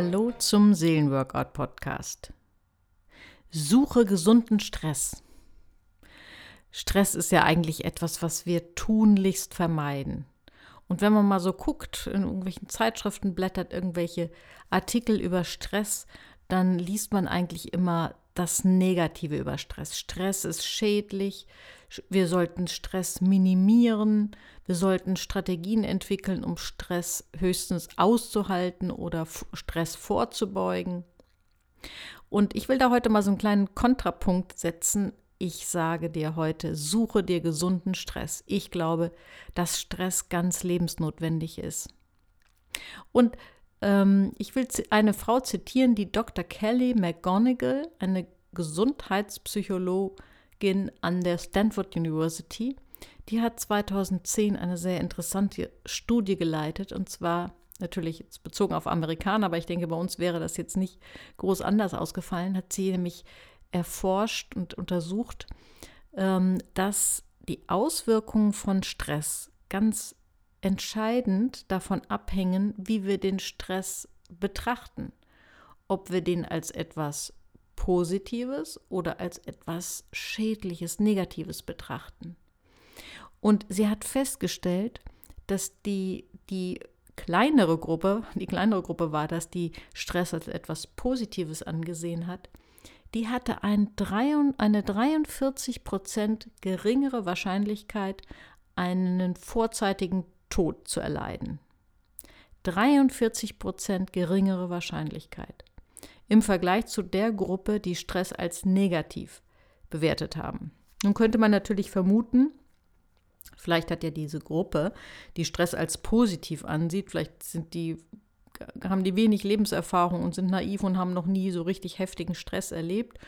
Hallo zum Seelenworkout Podcast. Suche gesunden Stress. Stress ist ja eigentlich etwas, was wir tunlichst vermeiden. Und wenn man mal so guckt, in irgendwelchen Zeitschriften blättert, irgendwelche Artikel über Stress, dann liest man eigentlich immer das Negative über Stress. Stress ist schädlich. Wir sollten Stress minimieren. Wir sollten Strategien entwickeln, um Stress höchstens auszuhalten oder Stress vorzubeugen. Und ich will da heute mal so einen kleinen Kontrapunkt setzen. Ich sage dir heute, suche dir gesunden Stress. Ich glaube, dass Stress ganz lebensnotwendig ist. Und ähm, ich will eine Frau zitieren, die Dr. Kelly McGonigal, eine Gesundheitspsychologin an der Stanford University, die hat 2010 eine sehr interessante Studie geleitet und zwar natürlich bezogen auf Amerikaner, aber ich denke, bei uns wäre das jetzt nicht groß anders ausgefallen, hat sie nämlich erforscht und untersucht, ähm, dass die Auswirkungen von Stress ganz entscheidend davon abhängen, wie wir den Stress betrachten. Ob wir den als etwas Positives oder als etwas Schädliches, Negatives betrachten. Und sie hat festgestellt, dass die, die kleinere Gruppe, die kleinere Gruppe war, dass die Stress als etwas Positives angesehen hat, die hatte ein, eine 43 Prozent geringere Wahrscheinlichkeit, einen vorzeitigen Tod zu erleiden. 43 Prozent geringere Wahrscheinlichkeit im Vergleich zu der Gruppe, die Stress als negativ bewertet haben. Nun könnte man natürlich vermuten, vielleicht hat ja diese Gruppe, die Stress als positiv ansieht, vielleicht sind die haben die wenig Lebenserfahrung und sind naiv und haben noch nie so richtig heftigen Stress erlebt.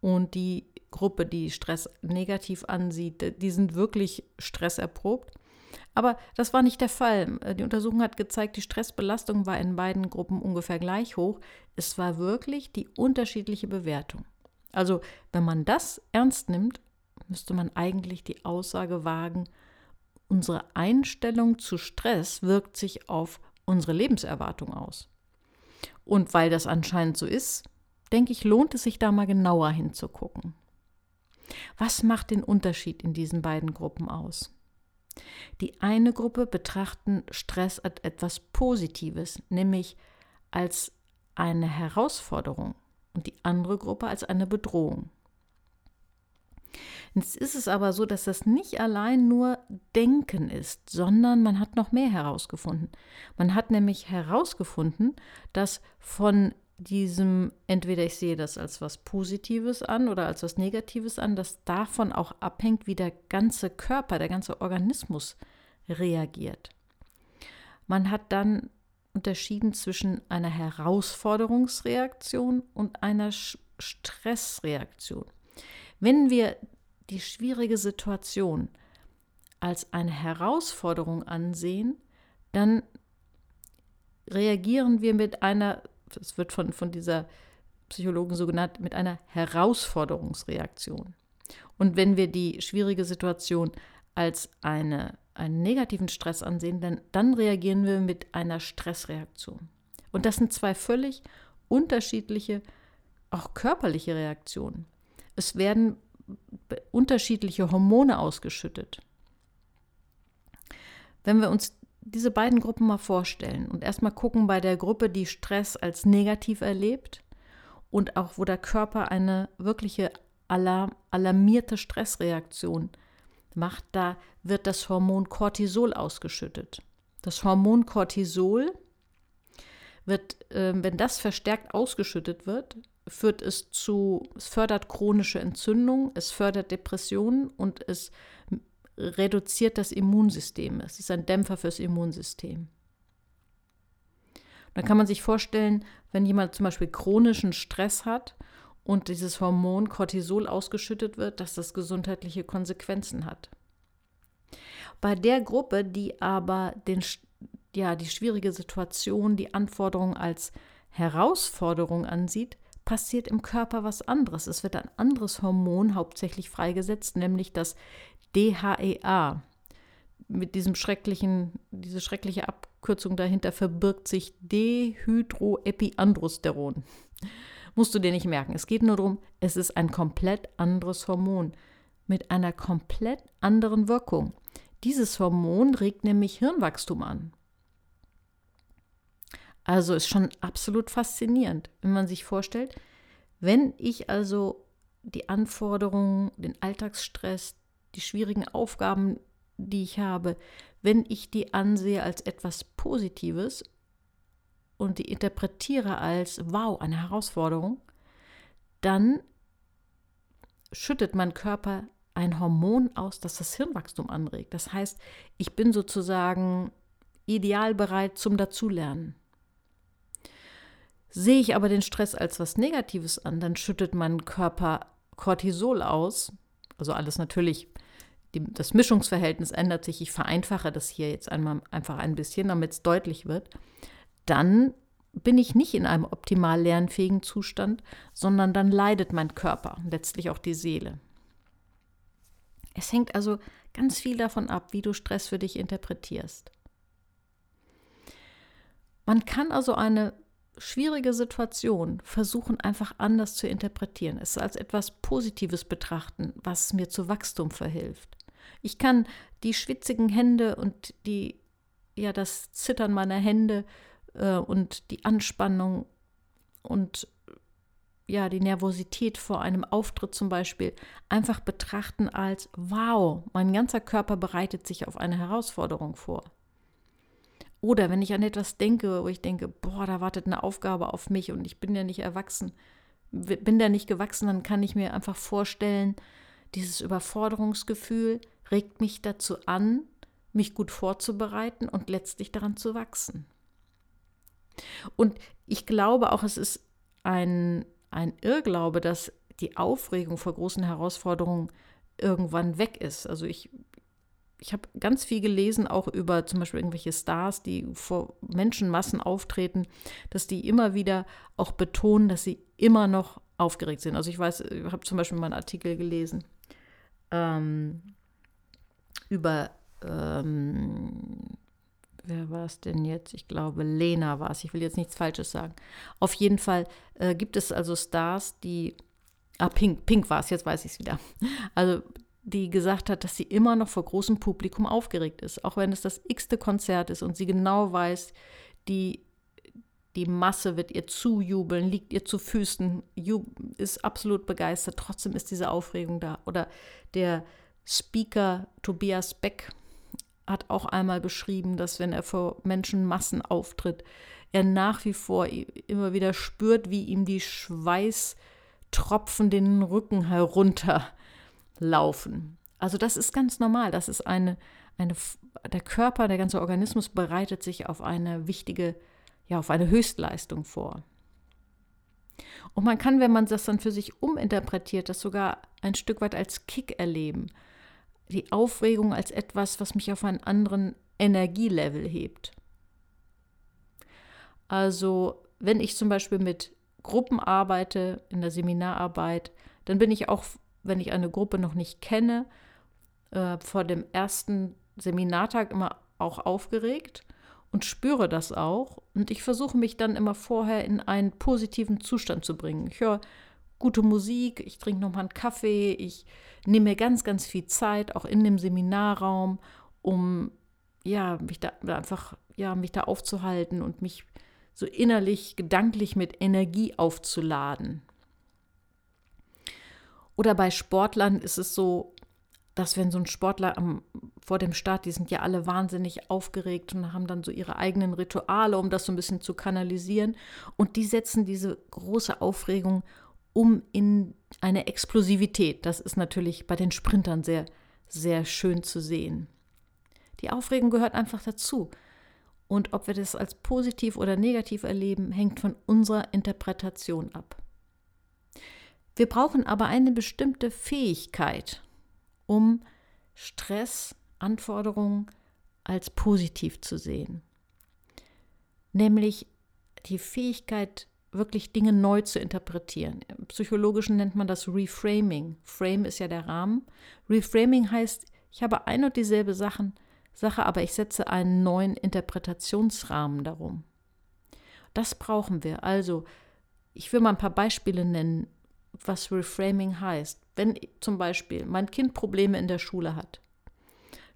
Und die Gruppe, die Stress negativ ansieht, die sind wirklich stresserprobt. Aber das war nicht der Fall. Die Untersuchung hat gezeigt, die Stressbelastung war in beiden Gruppen ungefähr gleich hoch. Es war wirklich die unterschiedliche Bewertung. Also, wenn man das ernst nimmt, müsste man eigentlich die Aussage wagen, unsere Einstellung zu Stress wirkt sich auf unsere Lebenserwartung aus. Und weil das anscheinend so ist, denke ich, lohnt es sich da mal genauer hinzugucken. Was macht den Unterschied in diesen beiden Gruppen aus? Die eine Gruppe betrachten Stress als etwas Positives, nämlich als eine Herausforderung und die andere Gruppe als eine Bedrohung. Jetzt ist es aber so, dass das nicht allein nur Denken ist, sondern man hat noch mehr herausgefunden. Man hat nämlich herausgefunden, dass von diesem, entweder ich sehe das als was Positives an oder als was Negatives an, dass davon auch abhängt, wie der ganze Körper, der ganze Organismus reagiert. Man hat dann unterschieden zwischen einer Herausforderungsreaktion und einer Stressreaktion. Wenn wir die schwierige Situation als eine Herausforderung ansehen, dann reagieren wir mit einer es wird von, von dieser Psychologen so genannt, mit einer Herausforderungsreaktion. Und wenn wir die schwierige Situation als eine, einen negativen Stress ansehen, dann, dann reagieren wir mit einer Stressreaktion. Und das sind zwei völlig unterschiedliche, auch körperliche Reaktionen. Es werden unterschiedliche Hormone ausgeschüttet. Wenn wir uns diese beiden Gruppen mal vorstellen und erstmal gucken bei der Gruppe, die Stress als negativ erlebt und auch wo der Körper eine wirkliche alarm, alarmierte Stressreaktion macht, da wird das Hormon Cortisol ausgeschüttet. Das Hormon Cortisol wird, äh, wenn das verstärkt ausgeschüttet wird, führt es zu, es fördert chronische Entzündung, es fördert Depressionen und es reduziert das Immunsystem. Es ist ein Dämpfer fürs Immunsystem. Da kann man sich vorstellen, wenn jemand zum Beispiel chronischen Stress hat und dieses Hormon Cortisol ausgeschüttet wird, dass das gesundheitliche Konsequenzen hat. Bei der Gruppe, die aber den, ja, die schwierige Situation, die Anforderung als Herausforderung ansieht, passiert im Körper was anderes. Es wird ein anderes Hormon hauptsächlich freigesetzt, nämlich das DHEA. Mit diesem schrecklichen, diese schreckliche Ab Abkürzung dahinter verbirgt sich Dehydroepiandrosteron. Musst du dir nicht merken. Es geht nur darum, es ist ein komplett anderes Hormon mit einer komplett anderen Wirkung. Dieses Hormon regt nämlich Hirnwachstum an. Also ist schon absolut faszinierend, wenn man sich vorstellt, wenn ich also die Anforderungen, den Alltagsstress, die schwierigen Aufgaben, die ich habe, wenn ich die ansehe als etwas Positives und die interpretiere als, wow, eine Herausforderung, dann schüttet mein Körper ein Hormon aus, das das Hirnwachstum anregt. Das heißt, ich bin sozusagen ideal bereit zum Dazulernen. Sehe ich aber den Stress als was Negatives an, dann schüttet mein Körper Cortisol aus. Also alles natürlich, die, das Mischungsverhältnis ändert sich. Ich vereinfache das hier jetzt einmal einfach ein bisschen, damit es deutlich wird dann bin ich nicht in einem optimal lernfähigen Zustand, sondern dann leidet mein Körper, letztlich auch die Seele. Es hängt also ganz viel davon ab, wie du Stress für dich interpretierst. Man kann also eine schwierige Situation versuchen einfach anders zu interpretieren, es als etwas Positives betrachten, was mir zu Wachstum verhilft. Ich kann die schwitzigen Hände und die ja das Zittern meiner Hände äh, und die Anspannung und ja, die Nervosität vor einem Auftritt zum Beispiel einfach betrachten als, wow, mein ganzer Körper bereitet sich auf eine Herausforderung vor. Oder wenn ich an etwas denke, wo ich denke, boah, da wartet eine Aufgabe auf mich und ich bin ja nicht erwachsen, bin da nicht gewachsen, dann kann ich mir einfach vorstellen, dieses Überforderungsgefühl regt mich dazu an, mich gut vorzubereiten und letztlich daran zu wachsen. Und ich glaube auch, es ist ein, ein Irrglaube, dass die Aufregung vor großen Herausforderungen irgendwann weg ist. Also ich, ich habe ganz viel gelesen, auch über zum Beispiel irgendwelche Stars, die vor Menschenmassen auftreten, dass die immer wieder auch betonen, dass sie immer noch aufgeregt sind. Also ich weiß, ich habe zum Beispiel mal einen Artikel gelesen ähm, über ähm, wer war es denn jetzt? Ich glaube, Lena war es. Ich will jetzt nichts Falsches sagen. Auf jeden Fall äh, gibt es also Stars, die, ah, Pink, Pink war es, jetzt weiß ich es wieder. Also, die gesagt hat, dass sie immer noch vor großem Publikum aufgeregt ist, auch wenn es das x-te Konzert ist und sie genau weiß, die, die Masse wird ihr zujubeln, liegt ihr zu Füßen, ist absolut begeistert, trotzdem ist diese Aufregung da. Oder der Speaker Tobias Beck, hat auch einmal beschrieben, dass wenn er vor Menschenmassen auftritt, er nach wie vor immer wieder spürt, wie ihm die Schweißtropfen den Rücken herunterlaufen. Also das ist ganz normal. Das ist eine, eine, der Körper, der ganze Organismus bereitet sich auf eine wichtige, ja, auf eine Höchstleistung vor. Und man kann, wenn man das dann für sich uminterpretiert, das sogar ein Stück weit als Kick erleben die Aufregung als etwas, was mich auf einen anderen Energielevel hebt. Also wenn ich zum Beispiel mit Gruppen arbeite, in der Seminararbeit, dann bin ich auch, wenn ich eine Gruppe noch nicht kenne, äh, vor dem ersten Seminartag immer auch aufgeregt und spüre das auch. Und ich versuche mich dann immer vorher in einen positiven Zustand zu bringen. Ich höre gute Musik, ich trinke nochmal einen Kaffee, ich nehme mir ganz, ganz viel Zeit, auch in dem Seminarraum, um ja, mich da einfach, ja, mich da aufzuhalten und mich so innerlich, gedanklich mit Energie aufzuladen. Oder bei Sportlern ist es so, dass wenn so ein Sportler am, vor dem Start, die sind ja alle wahnsinnig aufgeregt und haben dann so ihre eigenen Rituale, um das so ein bisschen zu kanalisieren. Und die setzen diese große Aufregung um in eine Explosivität. Das ist natürlich bei den Sprintern sehr, sehr schön zu sehen. Die Aufregung gehört einfach dazu. Und ob wir das als positiv oder negativ erleben, hängt von unserer Interpretation ab. Wir brauchen aber eine bestimmte Fähigkeit, um Stress, Anforderungen als positiv zu sehen. Nämlich die Fähigkeit, wirklich Dinge neu zu interpretieren. Im Psychologischen nennt man das Reframing. Frame ist ja der Rahmen. Reframing heißt, ich habe ein und dieselbe Sachen Sache aber, ich setze einen neuen Interpretationsrahmen darum. Das brauchen wir. Also, ich will mal ein paar Beispiele nennen, was Reframing heißt. Wenn zum Beispiel mein Kind Probleme in der Schule hat,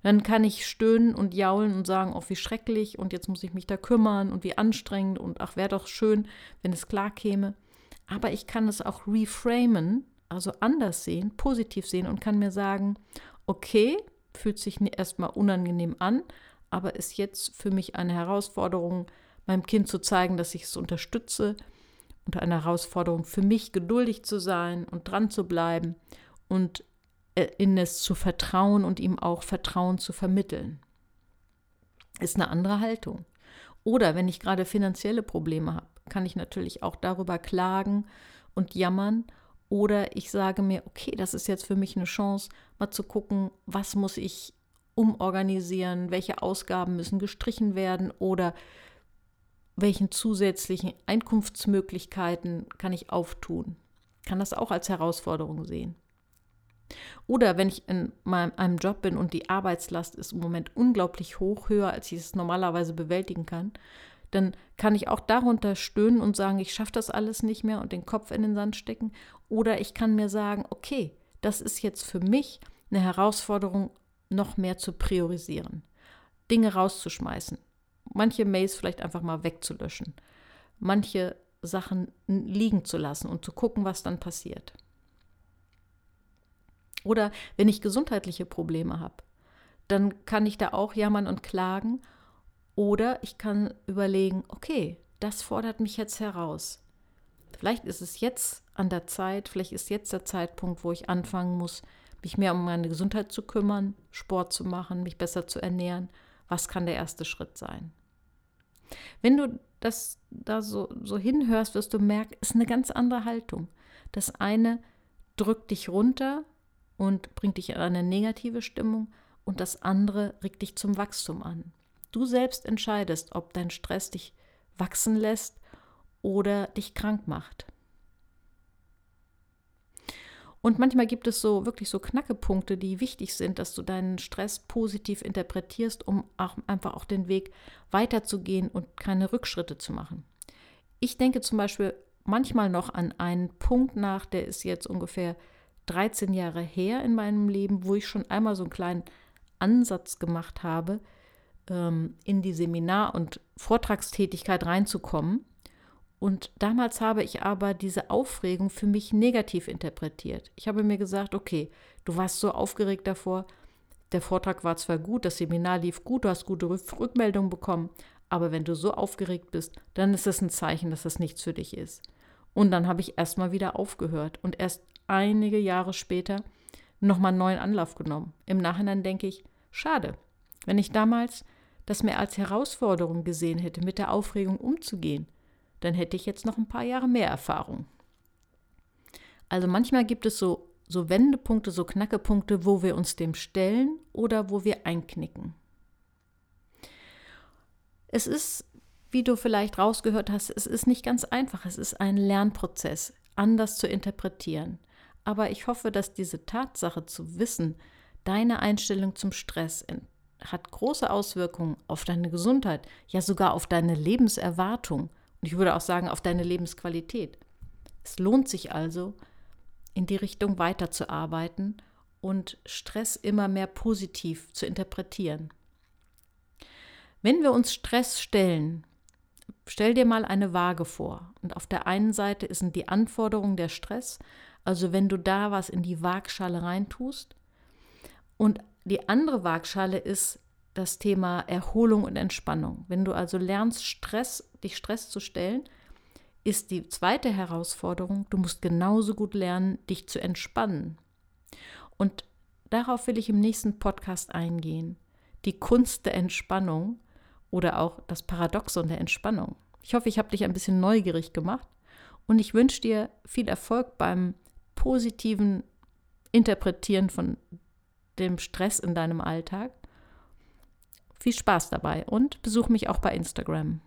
dann kann ich stöhnen und jaulen und sagen, oh, wie schrecklich und jetzt muss ich mich da kümmern und wie anstrengend und ach, wäre doch schön, wenn es klar käme. Aber ich kann es auch reframen, also anders sehen, positiv sehen und kann mir sagen, okay, fühlt sich erstmal unangenehm an, aber ist jetzt für mich eine Herausforderung, meinem Kind zu zeigen, dass ich es unterstütze, unter einer Herausforderung für mich geduldig zu sein und dran zu bleiben und in es zu vertrauen und ihm auch Vertrauen zu vermitteln. Ist eine andere Haltung. Oder wenn ich gerade finanzielle Probleme habe, kann ich natürlich auch darüber klagen und jammern. Oder ich sage mir, okay, das ist jetzt für mich eine Chance, mal zu gucken, was muss ich umorganisieren, welche Ausgaben müssen gestrichen werden oder welchen zusätzlichen Einkunftsmöglichkeiten kann ich auftun. Kann das auch als Herausforderung sehen. Oder wenn ich in meinem, einem Job bin und die Arbeitslast ist im Moment unglaublich hoch, höher, als ich es normalerweise bewältigen kann, dann kann ich auch darunter stöhnen und sagen, ich schaffe das alles nicht mehr und den Kopf in den Sand stecken. Oder ich kann mir sagen, okay, das ist jetzt für mich eine Herausforderung, noch mehr zu priorisieren, Dinge rauszuschmeißen, manche Mails vielleicht einfach mal wegzulöschen, manche Sachen liegen zu lassen und zu gucken, was dann passiert. Oder wenn ich gesundheitliche Probleme habe, dann kann ich da auch jammern und klagen. Oder ich kann überlegen, okay, das fordert mich jetzt heraus. Vielleicht ist es jetzt an der Zeit, vielleicht ist jetzt der Zeitpunkt, wo ich anfangen muss, mich mehr um meine Gesundheit zu kümmern, Sport zu machen, mich besser zu ernähren. Was kann der erste Schritt sein? Wenn du das da so, so hinhörst, wirst du merken, es ist eine ganz andere Haltung. Das eine drückt dich runter und bringt dich in eine negative Stimmung und das andere regt dich zum Wachstum an. Du selbst entscheidest, ob dein Stress dich wachsen lässt oder dich krank macht. Und manchmal gibt es so wirklich so Knackepunkte, die wichtig sind, dass du deinen Stress positiv interpretierst, um auch einfach auch den Weg weiterzugehen und keine Rückschritte zu machen. Ich denke zum Beispiel manchmal noch an einen Punkt nach, der ist jetzt ungefähr 13 Jahre her in meinem Leben, wo ich schon einmal so einen kleinen Ansatz gemacht habe, ähm, in die Seminar- und Vortragstätigkeit reinzukommen. Und damals habe ich aber diese Aufregung für mich negativ interpretiert. Ich habe mir gesagt, okay, du warst so aufgeregt davor, der Vortrag war zwar gut, das Seminar lief gut, du hast gute Rückmeldungen bekommen, aber wenn du so aufgeregt bist, dann ist das ein Zeichen, dass das nichts für dich ist. Und dann habe ich erstmal wieder aufgehört und erst einige Jahre später nochmal einen neuen Anlauf genommen. Im Nachhinein denke ich, schade, wenn ich damals das mehr als Herausforderung gesehen hätte, mit der Aufregung umzugehen, dann hätte ich jetzt noch ein paar Jahre mehr Erfahrung. Also manchmal gibt es so, so Wendepunkte, so Knackepunkte, wo wir uns dem stellen oder wo wir einknicken. Es ist, wie du vielleicht rausgehört hast, es ist nicht ganz einfach. Es ist ein Lernprozess, anders zu interpretieren. Aber ich hoffe, dass diese Tatsache zu wissen, deine Einstellung zum Stress hat große Auswirkungen auf deine Gesundheit, ja sogar auf deine Lebenserwartung und ich würde auch sagen auf deine Lebensqualität. Es lohnt sich also, in die Richtung weiterzuarbeiten und Stress immer mehr positiv zu interpretieren. Wenn wir uns Stress stellen, stell dir mal eine Waage vor und auf der einen Seite sind die Anforderungen der Stress, also wenn du da was in die Waagschale reintust. Und die andere Waagschale ist das Thema Erholung und Entspannung. Wenn du also lernst, Stress, dich Stress zu stellen, ist die zweite Herausforderung, du musst genauso gut lernen, dich zu entspannen. Und darauf will ich im nächsten Podcast eingehen. Die Kunst der Entspannung oder auch das Paradoxon der Entspannung. Ich hoffe, ich habe dich ein bisschen neugierig gemacht und ich wünsche dir viel Erfolg beim positiven Interpretieren von dem Stress in deinem Alltag. Viel Spaß dabei und besuch mich auch bei Instagram.